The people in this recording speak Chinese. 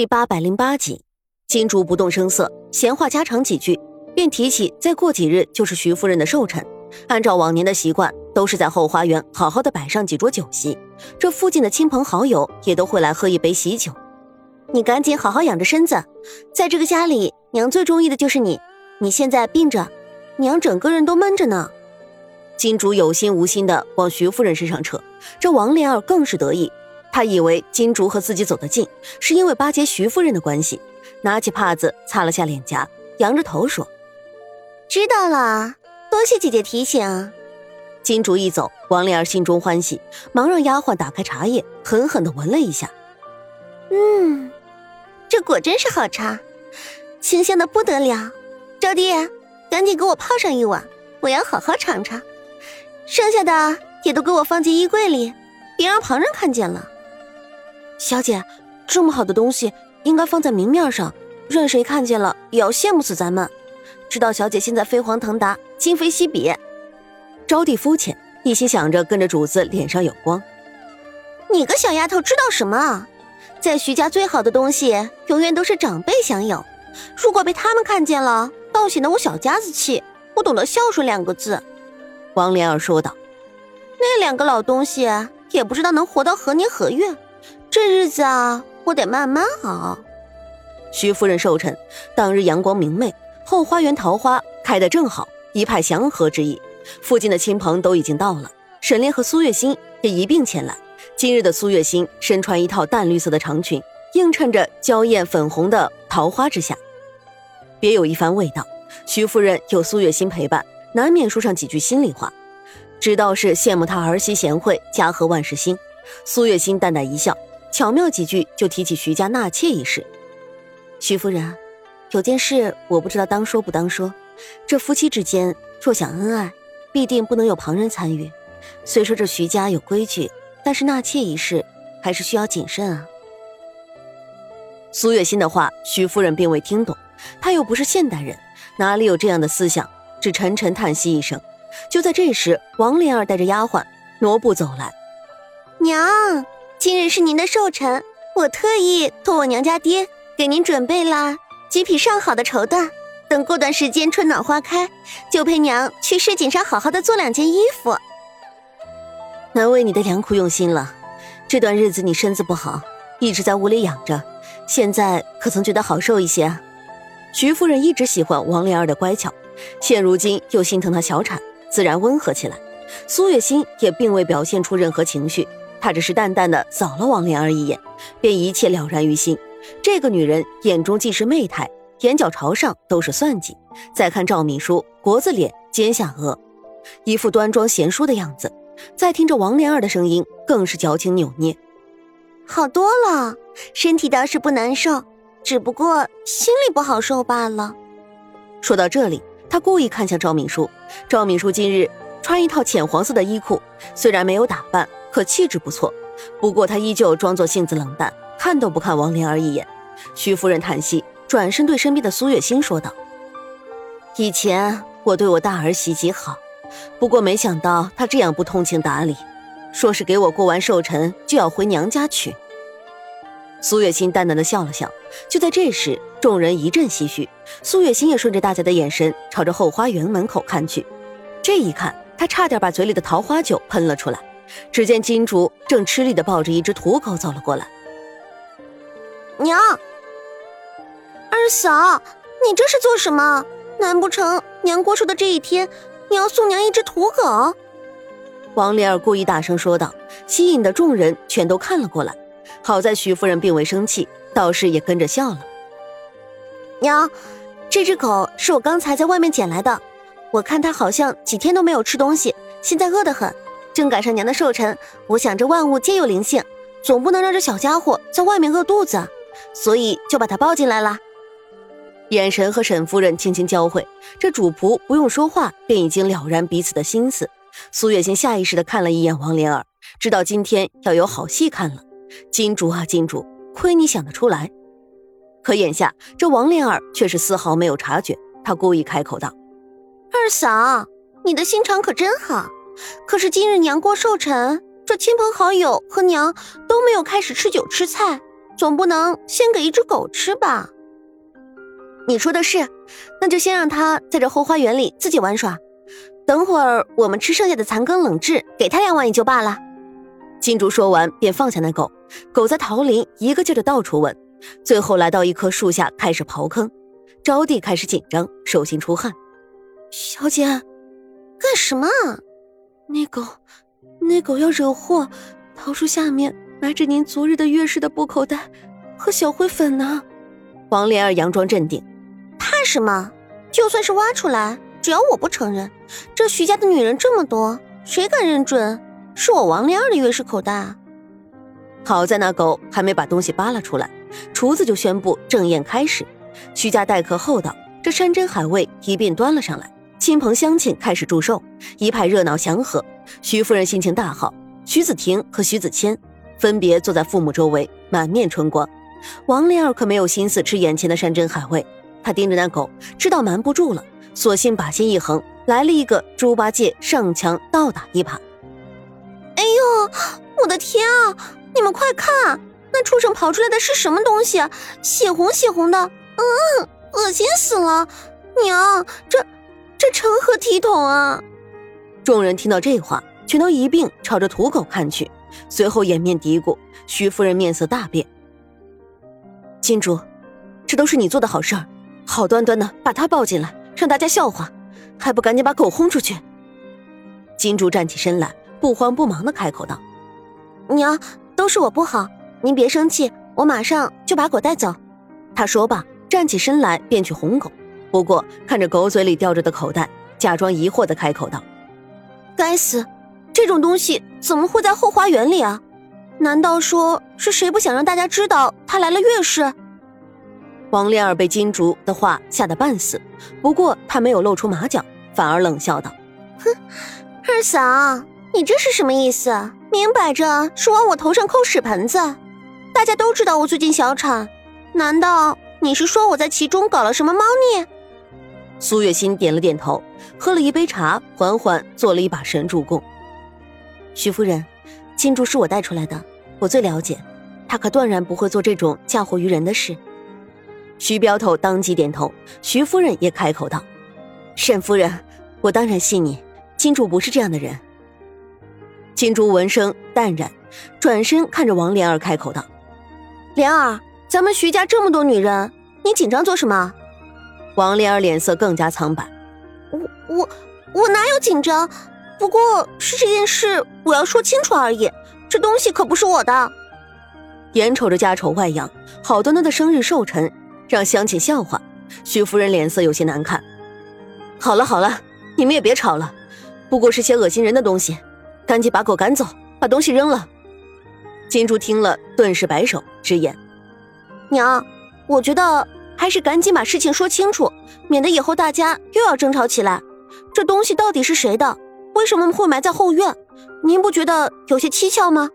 第八百零八集，金竹不动声色，闲话家常几句，便提起再过几日就是徐夫人的寿辰。按照往年的习惯，都是在后花园好好的摆上几桌酒席，这附近的亲朋好友也都会来喝一杯喜酒。你赶紧好好养着身子，在这个家里，娘最中意的就是你。你现在病着，娘整个人都闷着呢。金竹有心无心的往徐夫人身上扯，这王莲儿更是得意。他以为金竹和自己走得近，是因为巴结徐夫人的关系，拿起帕子擦了下脸颊，扬着头说：“知道了，多谢姐姐提醒。”金竹一走，王莲儿心中欢喜，忙让丫鬟打开茶叶，狠狠地闻了一下。嗯，这果真是好茶，清香的不得了。招弟，赶紧给我泡上一碗，我要好好尝尝。剩下的也都给我放进衣柜里，别让旁人看见了。小姐，这么好的东西应该放在明面上，任谁看见了也要羡慕死咱们。知道小姐现在飞黄腾达，今非昔比。招娣肤浅，一心想着跟着主子脸上有光。你个小丫头知道什么啊？在徐家最好的东西永远都是长辈享有，如果被他们看见了，倒显得我小家子气，不懂得孝顺两个字。王莲儿说道：“那两个老东西也不知道能活到何年何月。”这日子啊，我得慢慢熬。徐夫人寿辰当日，阳光明媚，后花园桃花开得正好，一派祥和之意。附近的亲朋都已经到了，沈炼和苏月心也一并前来。今日的苏月心身穿一套淡绿色的长裙，映衬着娇艳粉红的桃花之下，别有一番味道。徐夫人有苏月心陪伴，难免说上几句心里话，知道是羡慕她儿媳贤惠，家和万事兴。苏月心淡淡一笑。巧妙几句就提起徐家纳妾一事，徐夫人，有件事我不知道当说不当说。这夫妻之间若想恩爱，必定不能有旁人参与。虽说这徐家有规矩，但是纳妾一事还是需要谨慎啊。苏月心的话，徐夫人并未听懂，她又不是现代人，哪里有这样的思想？只沉沉叹息一声。就在这时，王莲儿带着丫鬟挪步走来，娘。今日是您的寿辰，我特意托我娘家爹给您准备了几匹上好的绸缎。等过段时间春暖花开，就陪娘去市井上好好的做两件衣服。难为你的良苦用心了。这段日子你身子不好，一直在屋里养着，现在可曾觉得好受一些？徐夫人一直喜欢王莲儿的乖巧，现如今又心疼她小产，自然温和起来。苏月心也并未表现出任何情绪。他只是淡淡的扫了王莲儿一眼，便一切了然于心。这个女人眼中尽是媚态，眼角朝上都是算计。再看赵敏书，国字脸，尖下颚，一副端庄贤淑的样子。再听着王莲儿的声音，更是矫情扭捏。好多了，身体倒是不难受，只不过心里不好受罢了。说到这里，他故意看向赵敏书。赵敏书今日穿一套浅黄色的衣裤，虽然没有打扮。可气质不错，不过她依旧装作性子冷淡，看都不看王莲儿一眼。徐夫人叹息，转身对身边的苏月心说道：“以前我对我大儿媳极好，不过没想到她这样不通情达理，说是给我过完寿辰就要回娘家去。”苏月心淡淡的笑了笑。就在这时，众人一阵唏嘘，苏月心也顺着大家的眼神朝着后花园门口看去。这一看，她差点把嘴里的桃花酒喷了出来。只见金竹正吃力的抱着一只土狗走了过来。娘，二嫂，你这是做什么？难不成娘过寿的这一天，你要送娘一只土狗？王莲儿故意大声说道，吸引的众人全都看了过来。好在徐夫人并未生气，倒是也跟着笑了。娘，这只狗是我刚才在外面捡来的，我看它好像几天都没有吃东西，现在饿得很。正赶上娘的寿辰，我想这万物皆有灵性，总不能让这小家伙在外面饿肚子，所以就把它抱进来了。眼神和沈夫人轻轻交汇，这主仆不用说话便已经了然彼此的心思。苏月心下意识的看了一眼王莲儿，知道今天要有好戏看了。金主啊金主，亏你想得出来。可眼下这王莲儿却是丝毫没有察觉，她故意开口道：“二嫂，你的心肠可真好。”可是今日娘过寿辰，这亲朋好友和娘都没有开始吃酒吃菜，总不能先给一只狗吃吧？你说的是，那就先让它在这后花园里自己玩耍，等会儿我们吃剩下的残羹冷炙，给它两碗也就罢了。金竹说完，便放下那狗。狗在桃林一个劲儿的到处闻，最后来到一棵树下开始刨坑。招娣开始紧张，手心出汗。小姐，干什么？那狗，那狗要惹祸。桃树下面埋着您昨日的月事的布口袋和小灰粉呢。王莲儿佯装镇定。怕什么？就算是挖出来，只要我不承认，这徐家的女人这么多，谁敢认准？是我王莲儿的月事口袋啊！好在那狗还没把东西扒拉出来，厨子就宣布正宴开始。徐家待客厚道，这山珍海味一并端了上来，亲朋乡亲开始祝寿，一派热闹祥和。徐夫人心情大好，徐子婷和徐子谦分别坐在父母周围，满面春光。王莲儿可没有心思吃眼前的山珍海味，她盯着那狗，知道瞒不住了，索性把心一横，来了一个猪八戒上墙倒打一耙。哎呦，我的天啊！你们快看，那畜生跑出来的是什么东西？血红血红的，嗯，恶心死了！娘，这这成何体统啊？众人听到这话，全都一并朝着土狗看去，随后掩面嘀咕。徐夫人面色大变：“金竹，这都是你做的好事儿，好端端的把他抱进来，让大家笑话，还不赶紧把狗轰出去？”金竹站起身来。不慌不忙的开口道：“娘，都是我不好，您别生气，我马上就把狗带走。”他说罢，站起身来便去哄狗。不过看着狗嘴里叼着的口袋，假装疑惑的开口道：“该死，这种东西怎么会在后花园里啊？难道说是谁不想让大家知道他来了月事？”王莲儿被金竹的话吓得半死，不过她没有露出马脚，反而冷笑道：“哼，二嫂。”你这是什么意思？明摆着是往我头上扣屎盆子！大家都知道我最近小产，难道你是说我在其中搞了什么猫腻？苏月心点了点头，喝了一杯茶，缓缓做了一把神助攻。徐夫人，金珠是我带出来的，我最了解，他可断然不会做这种嫁祸于人的事。徐镖头当即点头，徐夫人也开口道：“沈夫人，我当然信你，金主不是这样的人。”金竹闻声淡然，转身看着王莲儿开口道：“莲儿，咱们徐家这么多女人，你紧张做什么？”王莲儿脸色更加苍白：“我我我哪有紧张？不过是这件事我要说清楚而已。这东西可不是我的。”眼瞅着家丑外扬，好端端的生日寿辰让乡亲笑话，徐夫人脸色有些难看。好了好了，你们也别吵了，不过是些恶心人的东西。赶紧把狗赶走，把东西扔了。金珠听了，顿时摆手直言：“娘，我觉得是赶紧把事情说清楚，免得以后大家又要争吵起来。这东西到底是谁的？为什么会埋在后院？您不觉得有些蹊跷吗？”